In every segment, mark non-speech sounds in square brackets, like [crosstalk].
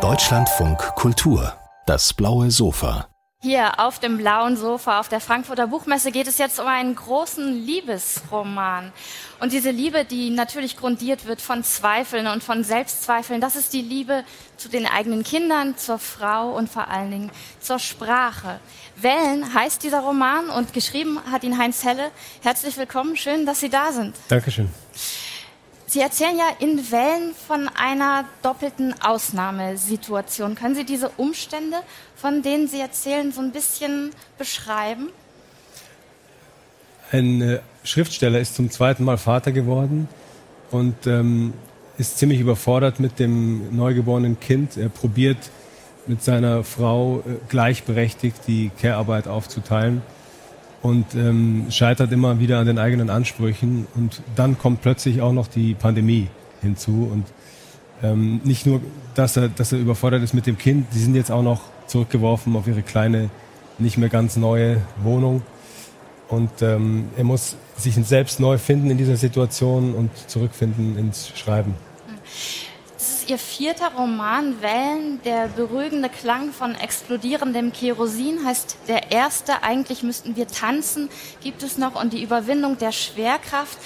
Deutschlandfunk Kultur, das blaue Sofa. Hier auf dem blauen Sofa auf der Frankfurter Buchmesse geht es jetzt um einen großen Liebesroman. Und diese Liebe, die natürlich grundiert wird von Zweifeln und von Selbstzweifeln, das ist die Liebe zu den eigenen Kindern, zur Frau und vor allen Dingen zur Sprache. Wellen heißt dieser Roman und geschrieben hat ihn Heinz Helle. Herzlich willkommen, schön, dass Sie da sind. Dankeschön. Sie erzählen ja in Wellen von einer doppelten Ausnahmesituation. Können Sie diese Umstände, von denen Sie erzählen, so ein bisschen beschreiben? Ein äh, Schriftsteller ist zum zweiten Mal Vater geworden und ähm, ist ziemlich überfordert mit dem neugeborenen Kind. Er probiert mit seiner Frau äh, gleichberechtigt die Care-Arbeit aufzuteilen und ähm, scheitert immer wieder an den eigenen Ansprüchen. Und dann kommt plötzlich auch noch die Pandemie hinzu. Und ähm, nicht nur, dass er, dass er überfordert ist mit dem Kind, die sind jetzt auch noch zurückgeworfen auf ihre kleine, nicht mehr ganz neue Wohnung. Und ähm, er muss sich selbst neu finden in dieser Situation und zurückfinden ins Schreiben. Mhm ist ihr vierter Roman, Wellen. Der beruhigende Klang von explodierendem Kerosin heißt der erste. Eigentlich müssten wir tanzen, gibt es noch, und die Überwindung der Schwerkraft.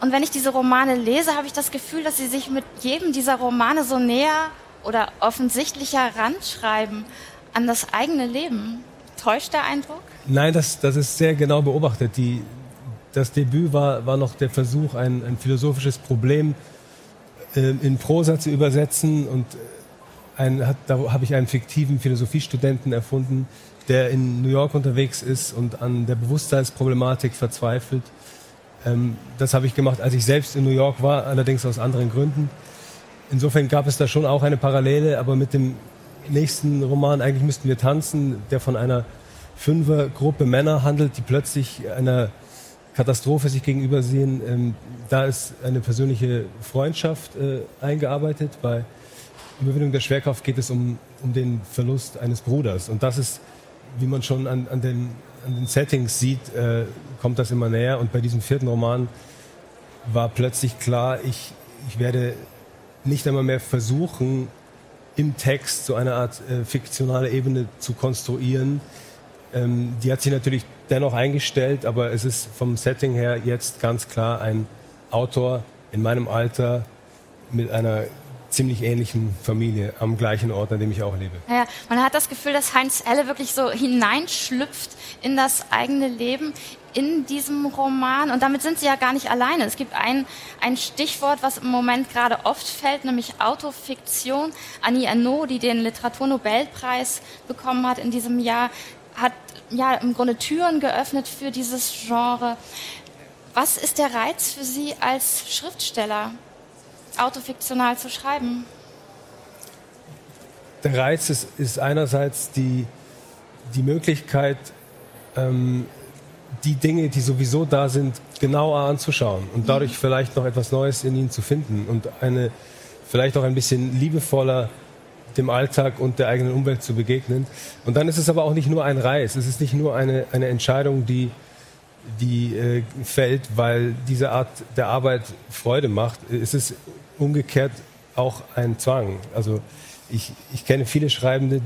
Und wenn ich diese Romane lese, habe ich das Gefühl, dass sie sich mit jedem dieser Romane so näher oder offensichtlicher ranschreiben an das eigene Leben. Täuscht der Eindruck? Nein, das, das ist sehr genau beobachtet. Die, das Debüt war, war noch der Versuch, ein, ein philosophisches Problem zu in Prosa zu übersetzen. Und ein, hat, da habe ich einen fiktiven Philosophiestudenten erfunden, der in New York unterwegs ist und an der Bewusstseinsproblematik verzweifelt. Ähm, das habe ich gemacht, als ich selbst in New York war, allerdings aus anderen Gründen. Insofern gab es da schon auch eine Parallele, aber mit dem nächsten Roman, eigentlich müssten wir tanzen, der von einer Fünfergruppe Männer handelt, die plötzlich einer Katastrophe sich gegenüber sehen. Ähm, da ist eine persönliche Freundschaft äh, eingearbeitet. Bei Überwindung der Schwerkraft geht es um, um den Verlust eines Bruders. Und das ist, wie man schon an, an, den, an den Settings sieht, äh, kommt das immer näher. Und bei diesem vierten Roman war plötzlich klar, ich, ich werde nicht einmal mehr versuchen, im Text so eine Art äh, fiktionale Ebene zu konstruieren. Ähm, die hat sich natürlich dennoch eingestellt, aber es ist vom Setting her jetzt ganz klar ein Autor in meinem Alter mit einer ziemlich ähnlichen Familie am gleichen Ort, an dem ich auch lebe. Ja, man hat das Gefühl, dass Heinz Elle wirklich so hineinschlüpft in das eigene Leben in diesem Roman. Und damit sind Sie ja gar nicht alleine. Es gibt ein, ein Stichwort, was im Moment gerade oft fällt, nämlich Autofiktion. Annie Ernaux, die den Literaturnobelpreis bekommen hat in diesem Jahr, hat ja im Grunde Türen geöffnet für dieses Genre. Was ist der Reiz für Sie als Schriftsteller, autofiktional zu schreiben? Der Reiz ist, ist einerseits die, die Möglichkeit, ähm, die Dinge, die sowieso da sind, genauer anzuschauen und dadurch mhm. vielleicht noch etwas Neues in ihnen zu finden und eine vielleicht auch ein bisschen liebevoller dem Alltag und der eigenen Umwelt zu begegnen. Und dann ist es aber auch nicht nur ein Reiz, es ist nicht nur eine, eine Entscheidung, die, die äh, fällt, weil diese Art der Arbeit Freude macht. Es ist umgekehrt auch ein Zwang. Also ich, ich kenne viele Schreibende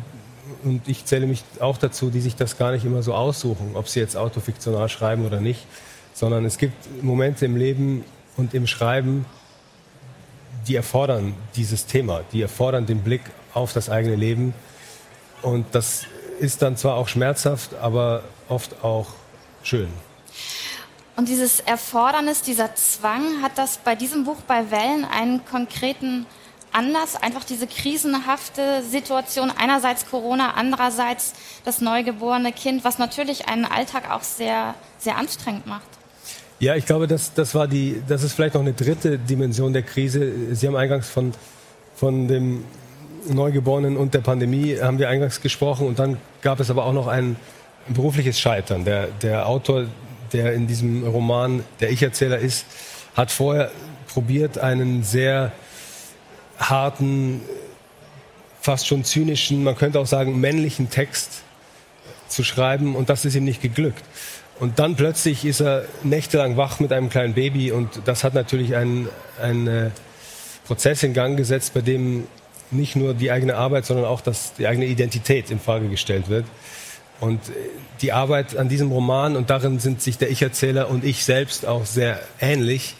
und ich zähle mich auch dazu, die sich das gar nicht immer so aussuchen, ob sie jetzt autofiktional schreiben oder nicht, sondern es gibt Momente im Leben und im Schreiben, die erfordern dieses Thema, die erfordern den Blick auf das eigene Leben. Und das ist dann zwar auch schmerzhaft, aber oft auch schön. Und dieses Erfordernis, dieser Zwang, hat das bei diesem Buch bei Wellen einen konkreten Anlass? Einfach diese krisenhafte Situation, einerseits Corona, andererseits das neugeborene Kind, was natürlich einen Alltag auch sehr, sehr anstrengend macht. Ja, ich glaube, das, das war die, das ist vielleicht noch eine dritte Dimension der Krise. Sie haben eingangs von, von dem Neugeborenen und der Pandemie haben wir eingangs gesprochen und dann gab es aber auch noch ein berufliches Scheitern. Der, der Autor, der in diesem Roman der Ich-Erzähler ist, hat vorher probiert, einen sehr harten, fast schon zynischen, man könnte auch sagen männlichen Text zu schreiben und das ist ihm nicht geglückt. Und dann plötzlich ist er nächtelang wach mit einem kleinen Baby und das hat natürlich ein, ein Prozess in Gang gesetzt, bei dem nicht nur die eigene Arbeit, sondern auch das, die eigene Identität in Frage gestellt wird. Und äh, die Arbeit an diesem Roman, und darin sind sich der Ich-Erzähler und ich selbst auch sehr ähnlich,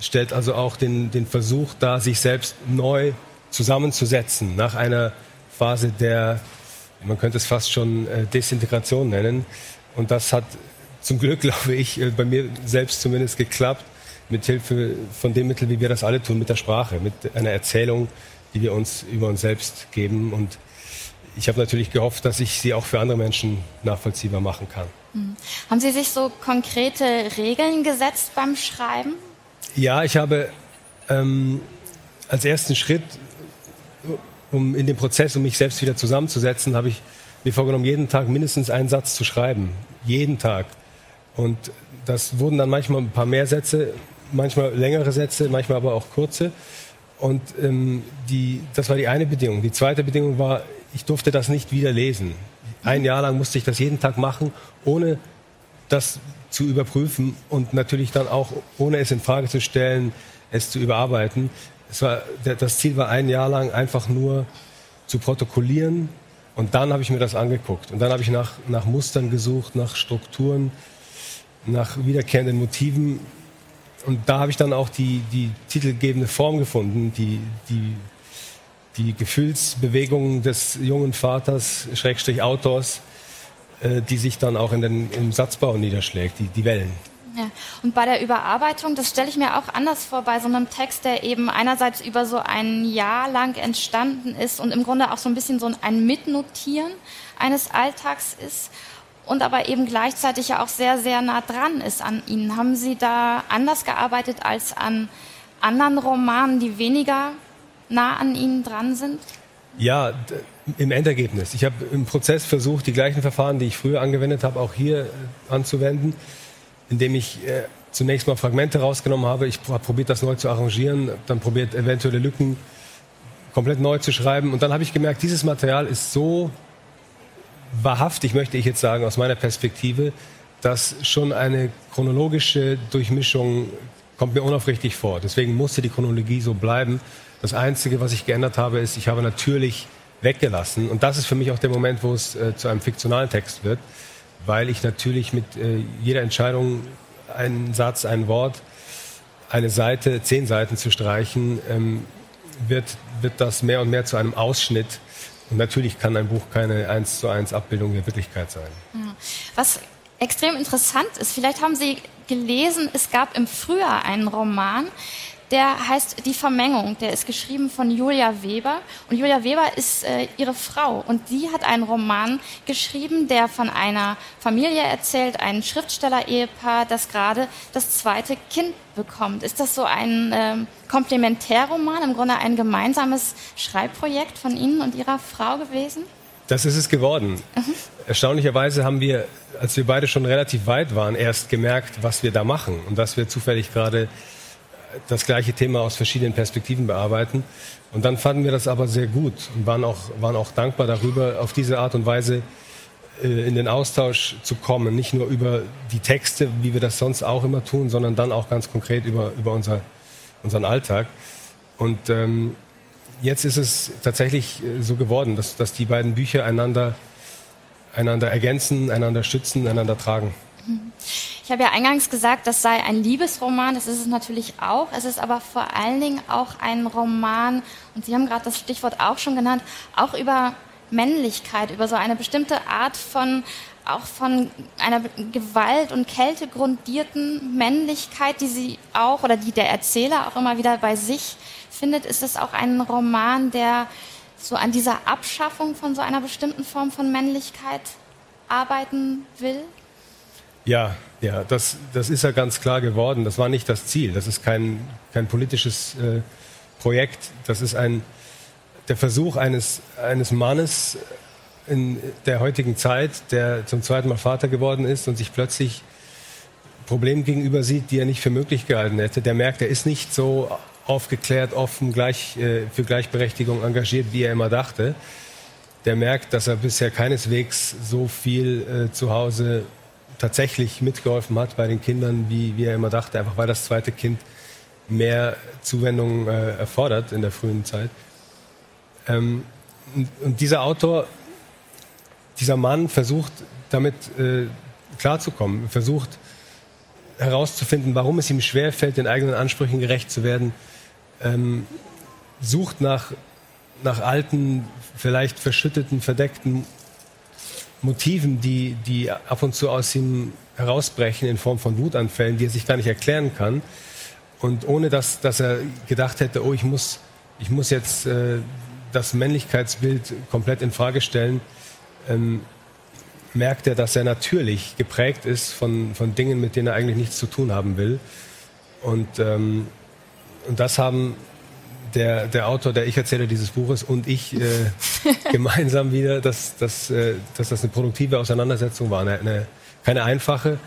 stellt also auch den, den Versuch dar, sich selbst neu zusammenzusetzen nach einer Phase der, man könnte es fast schon äh, Desintegration nennen. Und das hat zum Glück, [laughs] glaube ich, äh, bei mir selbst zumindest geklappt, mit Hilfe von dem Mittel, wie wir das alle tun, mit der Sprache, mit einer Erzählung, die wir uns über uns selbst geben. Und ich habe natürlich gehofft, dass ich sie auch für andere Menschen nachvollziehbar machen kann. Mhm. Haben Sie sich so konkrete Regeln gesetzt beim Schreiben? Ja, ich habe ähm, als ersten Schritt, um in dem Prozess, um mich selbst wieder zusammenzusetzen, habe ich mir vorgenommen, jeden Tag mindestens einen Satz zu schreiben. Jeden Tag. Und das wurden dann manchmal ein paar mehr Sätze, manchmal längere Sätze, manchmal aber auch kurze. Und ähm, die, das war die eine Bedingung. Die zweite Bedingung war, ich durfte das nicht wieder lesen. Ein Jahr lang musste ich das jeden Tag machen, ohne das zu überprüfen und natürlich dann auch, ohne es in Frage zu stellen, es zu überarbeiten. Es war, das Ziel war ein Jahr lang einfach nur zu protokollieren und dann habe ich mir das angeguckt und dann habe ich nach, nach Mustern gesucht, nach Strukturen, nach wiederkehrenden Motiven und da habe ich dann auch die, die titelgebende Form gefunden, die, die, die Gefühlsbewegungen des jungen Vaters, Schrägstrich Autors, äh, die sich dann auch in den, im Satzbau niederschlägt, die, die Wellen. Ja. Und bei der Überarbeitung, das stelle ich mir auch anders vor, bei so einem Text, der eben einerseits über so ein Jahr lang entstanden ist und im Grunde auch so ein bisschen so ein Mitnotieren eines Alltags ist und aber eben gleichzeitig ja auch sehr, sehr nah dran ist an Ihnen. Haben Sie da anders gearbeitet als an anderen Romanen, die weniger nah an Ihnen dran sind? Ja, im Endergebnis. Ich habe im Prozess versucht, die gleichen Verfahren, die ich früher angewendet habe, auch hier äh, anzuwenden, indem ich äh, zunächst mal Fragmente rausgenommen habe. Ich habe probiert, das neu zu arrangieren, dann probiert, eventuelle Lücken komplett neu zu schreiben. Und dann habe ich gemerkt, dieses Material ist so wahrhaftig, möchte ich jetzt sagen, aus meiner Perspektive, dass schon eine chronologische Durchmischung kommt mir unaufrichtig vor. Deswegen musste die Chronologie so bleiben. Das Einzige, was ich geändert habe, ist, ich habe natürlich weggelassen. Und das ist für mich auch der Moment, wo es äh, zu einem fiktionalen Text wird, weil ich natürlich mit äh, jeder Entscheidung einen Satz, ein Wort, eine Seite, zehn Seiten zu streichen, ähm, wird, wird das mehr und mehr zu einem Ausschnitt. Und natürlich kann ein Buch keine eins zu eins Abbildung der Wirklichkeit sein. Was extrem interessant ist, vielleicht haben Sie gelesen, es gab im Frühjahr einen Roman, der heißt Die Vermengung. Der ist geschrieben von Julia Weber. Und Julia Weber ist äh, ihre Frau. Und die hat einen Roman geschrieben, der von einer Familie erzählt, ein Schriftsteller-Ehepaar, das gerade das zweite Kind bekommt. Ist das so ein äh, Komplementärroman, im Grunde ein gemeinsames Schreibprojekt von Ihnen und Ihrer Frau gewesen? Das ist es geworden. Mhm. Erstaunlicherweise haben wir, als wir beide schon relativ weit waren, erst gemerkt, was wir da machen und dass wir zufällig gerade das gleiche Thema aus verschiedenen Perspektiven bearbeiten. Und dann fanden wir das aber sehr gut und waren auch, waren auch dankbar darüber, auf diese Art und Weise äh, in den Austausch zu kommen. Nicht nur über die Texte, wie wir das sonst auch immer tun, sondern dann auch ganz konkret über, über unser, unseren Alltag. Und ähm, jetzt ist es tatsächlich äh, so geworden, dass, dass die beiden Bücher einander, einander ergänzen, einander stützen, einander tragen. Ich habe ja eingangs gesagt, das sei ein Liebesroman, das ist es natürlich auch. Es ist aber vor allen Dingen auch ein Roman, und Sie haben gerade das Stichwort auch schon genannt, auch über Männlichkeit, über so eine bestimmte Art von auch von einer Gewalt und Kälte grundierten Männlichkeit, die sie auch oder die der Erzähler auch immer wieder bei sich findet, ist es auch ein Roman, der so an dieser Abschaffung von so einer bestimmten Form von Männlichkeit arbeiten will? Ja, ja, das, das ist ja ganz klar geworden. Das war nicht das Ziel. Das ist kein, kein politisches äh, Projekt. Das ist ein, der Versuch eines, eines Mannes in der heutigen Zeit, der zum zweiten Mal Vater geworden ist und sich plötzlich Problemen gegenüber sieht, die er nicht für möglich gehalten hätte. Der merkt, er ist nicht so aufgeklärt, offen, gleich, äh, für Gleichberechtigung engagiert, wie er immer dachte. Der merkt, dass er bisher keineswegs so viel äh, zu Hause tatsächlich mitgeholfen hat bei den Kindern, wie, wie er immer dachte, einfach weil das zweite Kind mehr Zuwendung äh, erfordert in der frühen Zeit. Ähm, und, und, dieser Autor, dieser Mann versucht damit äh, klarzukommen, versucht herauszufinden, warum es ihm schwerfällt, den eigenen Ansprüchen gerecht zu werden, ähm, sucht nach, nach alten, vielleicht verschütteten, verdeckten Motiven, die, die ab und zu aus ihm herausbrechen in Form von Wutanfällen, die er sich gar nicht erklären kann. Und ohne dass, dass er gedacht hätte, oh, ich muss, ich muss jetzt äh, das Männlichkeitsbild komplett in Frage stellen, ähm, merkt er, dass er natürlich geprägt ist von, von Dingen, mit denen er eigentlich nichts zu tun haben will. Und, ähm, und das haben der, der Autor, der Ich-Erzähler dieses Buches und ich äh, [laughs] gemeinsam wieder, dass, dass, äh, dass das eine produktive Auseinandersetzung war. Eine, eine, keine einfache,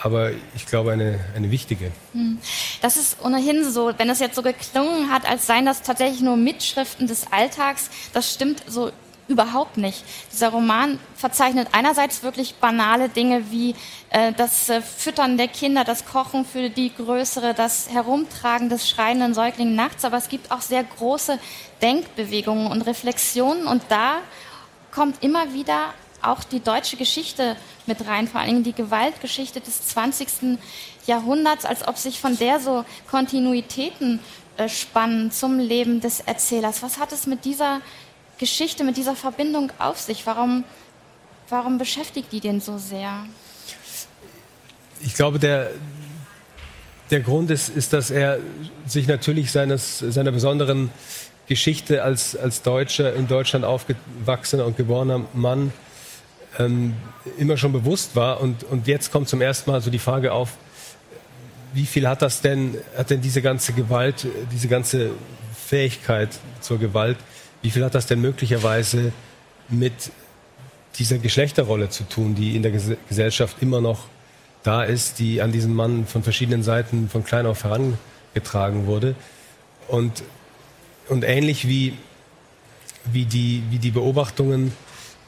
aber ich glaube eine, eine wichtige. Hm. Das ist ohnehin so, wenn es jetzt so geklungen hat, als seien das tatsächlich nur Mitschriften des Alltags, das stimmt so überhaupt nicht. Dieser Roman verzeichnet einerseits wirklich banale Dinge wie äh, das äh, Füttern der Kinder, das Kochen für die Größere, das Herumtragen des schreienden Säuglings nachts, aber es gibt auch sehr große Denkbewegungen und Reflexionen und da kommt immer wieder auch die deutsche Geschichte mit rein, vor allem die Gewaltgeschichte des 20. Jahrhunderts, als ob sich von der so Kontinuitäten äh, spannen zum Leben des Erzählers. Was hat es mit dieser Geschichte, mit dieser Verbindung auf sich? Warum, warum beschäftigt die den so sehr? Ich glaube, der, der Grund ist, ist, dass er sich natürlich seines, seiner besonderen Geschichte als, als Deutscher in Deutschland aufgewachsener und geborener Mann ähm, immer schon bewusst war. Und, und jetzt kommt zum ersten Mal so die Frage auf, wie viel hat das denn, hat denn diese ganze Gewalt, diese ganze Fähigkeit zur Gewalt, wie viel hat das denn möglicherweise mit dieser Geschlechterrolle zu tun, die in der Gesellschaft immer noch da ist, die an diesem Mann von verschiedenen Seiten von klein auf herangetragen wurde. Und, und ähnlich wie, wie, die, wie die Beobachtungen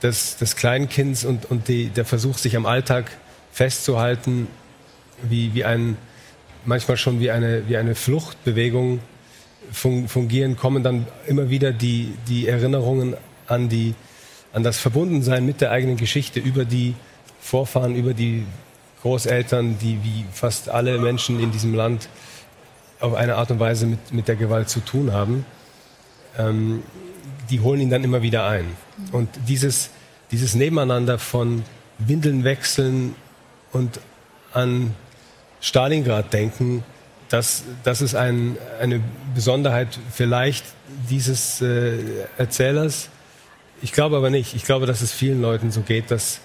des, des Kleinkinds und, und die, der Versuch, sich am Alltag festzuhalten, wie, wie ein, manchmal schon wie eine, wie eine Fluchtbewegung fungieren, kommen dann immer wieder die, die Erinnerungen an, die, an das Verbundensein mit der eigenen Geschichte über die Vorfahren, über die Großeltern, die wie fast alle Menschen in diesem Land auf eine Art und Weise mit, mit der Gewalt zu tun haben. Ähm, die holen ihn dann immer wieder ein. Und dieses, dieses Nebeneinander von Windeln wechseln und an Stalingrad denken, das, das ist ein, eine Besonderheit vielleicht dieses äh, Erzählers. Ich glaube aber nicht. Ich glaube, dass es vielen Leuten so geht, dass,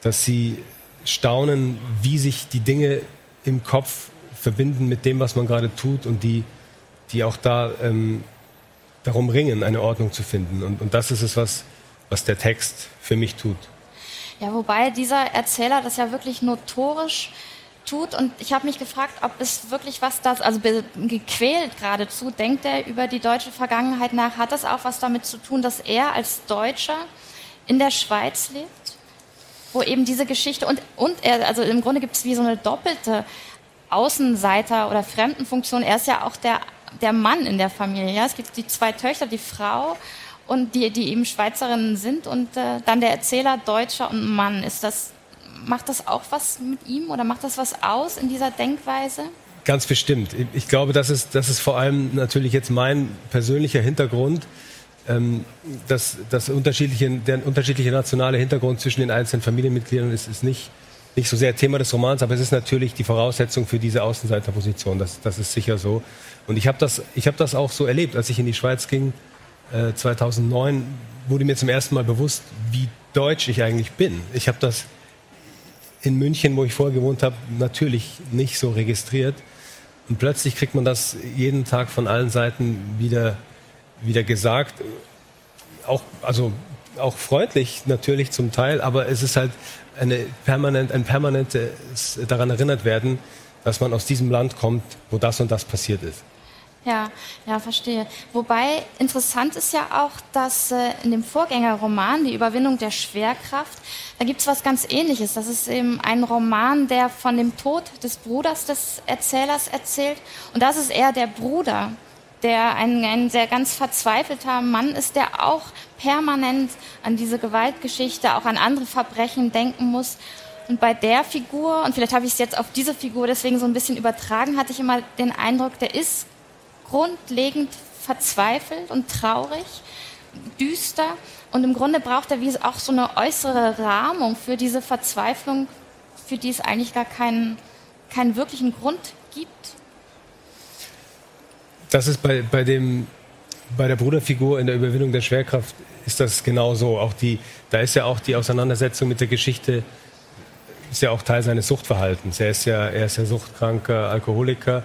dass sie staunen, wie sich die Dinge im Kopf verbinden mit dem, was man gerade tut und die, die auch da ähm, darum ringen, eine Ordnung zu finden. Und, und das ist es, was, was der Text für mich tut. Ja, wobei dieser Erzähler das ja wirklich notorisch tut. Und ich habe mich gefragt, ob es wirklich was das, also gequält geradezu, denkt er über die deutsche Vergangenheit nach? Hat das auch was damit zu tun, dass er als Deutscher in der Schweiz lebt? Wo eben diese Geschichte und, und er, also im Grunde gibt es wie so eine doppelte Außenseiter- oder Fremdenfunktion. Er ist ja auch der, der Mann in der Familie. Ja? Es gibt die zwei Töchter, die Frau und die, die eben Schweizerinnen sind und äh, dann der Erzähler Deutscher und Mann. Ist das macht das auch was mit ihm oder macht das was aus in dieser Denkweise? Ganz bestimmt. Ich glaube, das ist, das ist vor allem natürlich jetzt mein persönlicher Hintergrund. Ähm, das, das unterschiedliche, der unterschiedliche nationale Hintergrund zwischen den einzelnen Familienmitgliedern ist, ist nicht, nicht so sehr Thema des Romans, aber es ist natürlich die Voraussetzung für diese Außenseiterposition. Das, das ist sicher so. Und ich habe das, hab das auch so erlebt, als ich in die Schweiz ging. Äh, 2009 wurde mir zum ersten Mal bewusst, wie deutsch ich eigentlich bin. Ich habe das in München, wo ich vorher gewohnt habe, natürlich nicht so registriert. Und plötzlich kriegt man das jeden Tag von allen Seiten wieder, wieder gesagt. Auch, also auch freundlich natürlich zum Teil, aber es ist halt eine permanent, ein permanentes daran erinnert werden, dass man aus diesem Land kommt, wo das und das passiert ist. Ja, ja, verstehe. Wobei interessant ist ja auch, dass äh, in dem Vorgängerroman, Die Überwindung der Schwerkraft, da gibt es was ganz Ähnliches. Das ist eben ein Roman, der von dem Tod des Bruders des Erzählers erzählt. Und das ist eher der Bruder, der ein, ein sehr ganz verzweifelter Mann ist, der auch permanent an diese Gewaltgeschichte, auch an andere Verbrechen denken muss. Und bei der Figur, und vielleicht habe ich es jetzt auf diese Figur deswegen so ein bisschen übertragen, hatte ich immer den Eindruck, der ist grundlegend verzweifelt und traurig, düster. Und im Grunde braucht er wie auch so eine äußere Rahmung für diese Verzweiflung, für die es eigentlich gar keinen, keinen wirklichen Grund gibt. Das ist bei, bei, dem, bei der Bruderfigur in der Überwindung der Schwerkraft ist das genauso. Auch die, da ist ja auch die Auseinandersetzung mit der Geschichte ist ja auch Teil seines Suchtverhaltens. Er ist ja, er ist ja suchtkranker Alkoholiker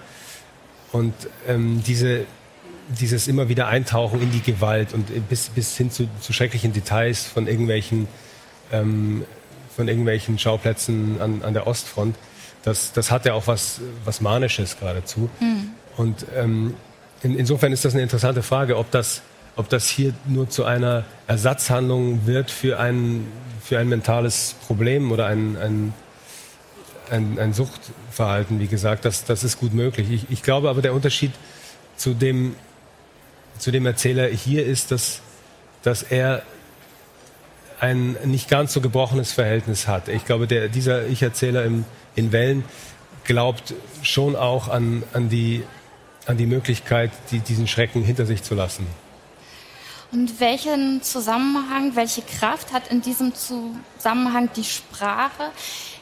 und ähm, diese, dieses immer wieder Eintauchen in die Gewalt und bis, bis hin zu, zu schrecklichen Details von irgendwelchen, ähm, von irgendwelchen Schauplätzen an, an der Ostfront, das, das hat ja auch was, was Manisches geradezu. Mhm. Und ähm, in, insofern ist das eine interessante Frage, ob das, ob das hier nur zu einer Ersatzhandlung wird für ein, für ein mentales Problem oder ein, ein ein, ein Suchtverhalten, wie gesagt, das, das ist gut möglich. Ich, ich glaube aber, der Unterschied zu dem, zu dem Erzähler hier ist, dass, dass er ein nicht ganz so gebrochenes Verhältnis hat. Ich glaube, der, dieser Ich-Erzähler in Wellen glaubt schon auch an, an, die, an die Möglichkeit, die, diesen Schrecken hinter sich zu lassen. Und welchen Zusammenhang, welche Kraft hat in diesem Zusammenhang die Sprache?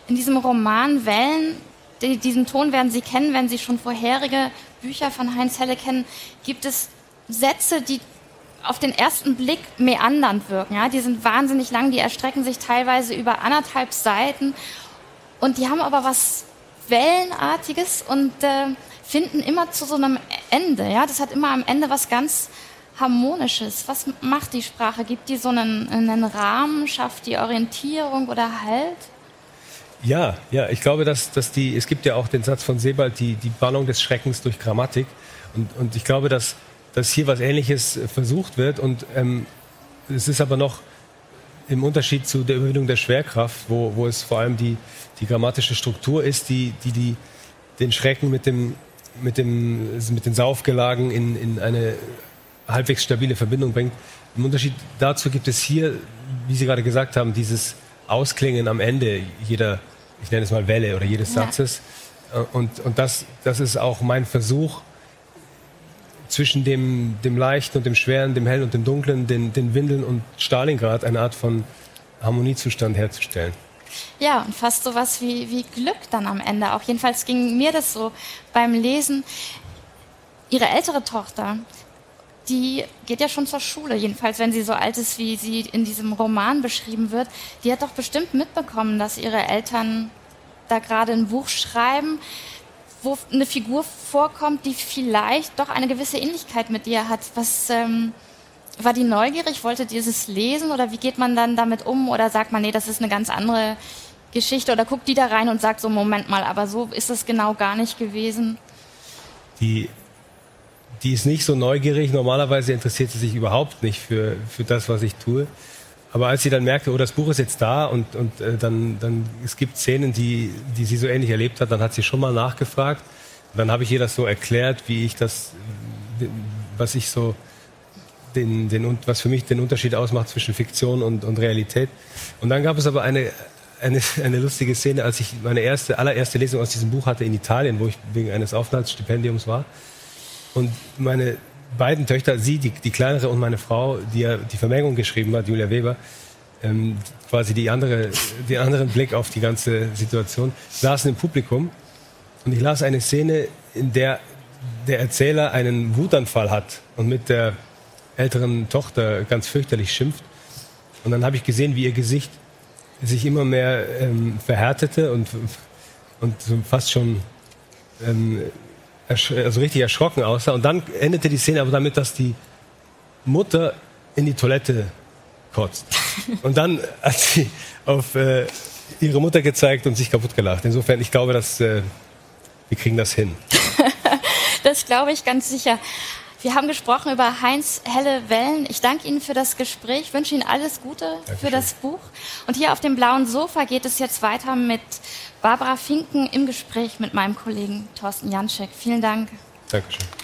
In diesem Roman Wellen, die, diesen Ton werden Sie kennen, wenn Sie schon vorherige Bücher von Heinz Helle kennen, gibt es Sätze, die auf den ersten Blick meandernd wirken. Ja? Die sind wahnsinnig lang, die erstrecken sich teilweise über anderthalb Seiten und die haben aber was Wellenartiges und äh, finden immer zu so einem Ende. Ja? Das hat immer am Ende was ganz Harmonisches. Was macht die Sprache? Gibt die so einen, einen Rahmen, schafft die Orientierung oder Halt? Ja, ja, ich glaube, dass, dass die, es gibt ja auch den Satz von Sebald, die, die Ballung des Schreckens durch Grammatik. Und, und ich glaube, dass, dass hier was Ähnliches versucht wird. Und ähm, es ist aber noch im Unterschied zu der Überwindung der Schwerkraft, wo, wo es vor allem die, die grammatische Struktur ist, die, die, die den Schrecken mit, dem, mit, dem, mit den Saufgelagen in, in eine halbwegs stabile Verbindung bringt. Im Unterschied dazu gibt es hier, wie Sie gerade gesagt haben, dieses Ausklingen am Ende jeder, ich nenne es mal Welle oder jedes ja. Satzes. Äh, und, und das, das ist auch mein Versuch, zwischen dem, dem Leichten und dem Schweren, dem Hellen und dem Dunklen, den, den Windeln und Stalingrad eine Art von Harmoniezustand herzustellen. Ja, und fast so was wie, wie Glück dann am Ende auch. Jedenfalls ging mir das so beim Lesen. Ihre ältere Tochter, die geht ja schon zur Schule, jedenfalls wenn sie so alt ist, wie sie in diesem Roman beschrieben wird. Die hat doch bestimmt mitbekommen, dass ihre Eltern da gerade ein Buch schreiben, wo eine Figur vorkommt, die vielleicht doch eine gewisse Ähnlichkeit mit ihr hat. Was ähm, war die neugierig? Wollte dieses lesen oder wie geht man dann damit um? Oder sagt man, nee, das ist eine ganz andere Geschichte? Oder guckt die da rein und sagt so, Moment mal, aber so ist es genau gar nicht gewesen? Die die ist nicht so neugierig. Normalerweise interessiert sie sich überhaupt nicht für, für das, was ich tue. Aber als sie dann merkte, oh, das Buch ist jetzt da und, und äh, dann, dann es gibt Szenen, die, die sie so ähnlich erlebt hat, dann hat sie schon mal nachgefragt. dann habe ich ihr das so erklärt, wie ich das, was ich so, den, den, was für mich den Unterschied ausmacht zwischen Fiktion und, und Realität. Und dann gab es aber eine, eine, eine lustige Szene, als ich meine erste, allererste Lesung aus diesem Buch hatte in Italien, wo ich wegen eines Aufenthaltsstipendiums war. Und meine beiden Töchter, sie, die, die kleinere und meine Frau, die ja die Vermengung geschrieben hat, Julia Weber, ähm, quasi die andere, den anderen Blick auf die ganze Situation, saßen im Publikum. Und ich las eine Szene, in der der Erzähler einen Wutanfall hat und mit der älteren Tochter ganz fürchterlich schimpft. Und dann habe ich gesehen, wie ihr Gesicht sich immer mehr ähm, verhärtete und, und fast schon ähm, also richtig erschrocken aussah. Und dann endete die Szene aber damit, dass die Mutter in die Toilette kotzt. [laughs] Und dann hat sie auf äh, ihre Mutter gezeigt und sich kaputt gelacht. Insofern, ich glaube, dass äh, wir kriegen das hin. [laughs] Das glaube ich ganz sicher. Wir haben gesprochen über Heinz Helle Wellen. Ich danke Ihnen für das Gespräch, wünsche Ihnen alles Gute Dankeschön. für das Buch. Und hier auf dem blauen Sofa geht es jetzt weiter mit Barbara Finken im Gespräch mit meinem Kollegen Thorsten Janschek. Vielen Dank. Dankeschön.